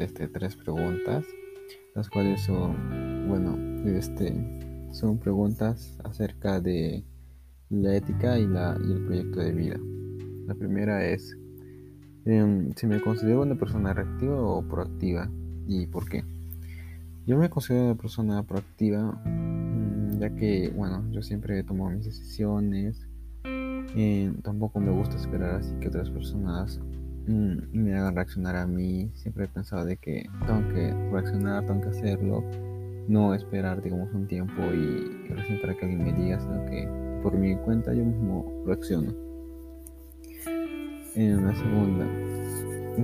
este, tres preguntas, las cuales son, bueno, este, son preguntas acerca de la ética y, la, y el proyecto de vida. La primera es em, si me considero una persona reactiva o proactiva y por qué. Yo me considero una persona proactiva mm, ya que, bueno, yo siempre tomo mis decisiones. Eh, tampoco me gusta esperar así que otras personas mm, me hagan reaccionar a mí. Siempre he pensado de que tengo que reaccionar, tengo que hacerlo. No esperar, digamos, un tiempo y recién para que alguien me diga, sino que por mi cuenta yo mismo reacciono. En la segunda,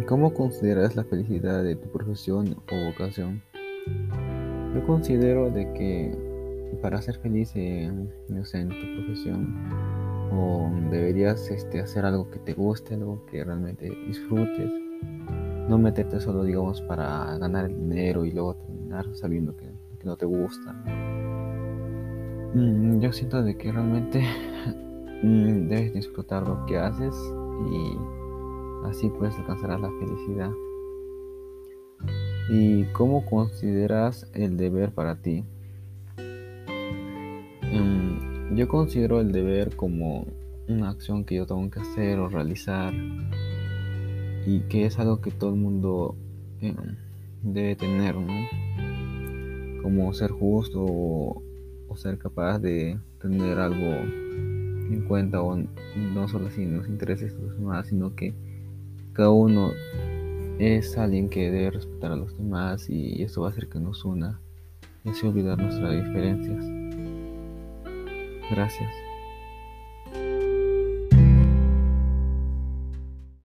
¿cómo consideras la felicidad de tu profesión o vocación? Yo considero de que para ser feliz en, en tu profesión o deberías este, hacer algo que te guste, algo que realmente disfrutes. No meterte solo, digamos, para ganar el dinero y luego terminar sabiendo que, no te gusta. Mm, yo siento de que realmente mm, debes disfrutar lo que haces y así puedes alcanzar la felicidad. ¿Y cómo consideras el deber para ti? Yo considero el deber como una acción que yo tengo que hacer o realizar y que es algo que todo el mundo em, debe tener, ¿no? Como ser justo o, ser capaz de tener algo en cuenta o no solo así los intereses demás, sino que cada uno es alguien que debe respetar a los demás y eso va a hacer que nos una y así olvidar nuestras diferencias. Gracias.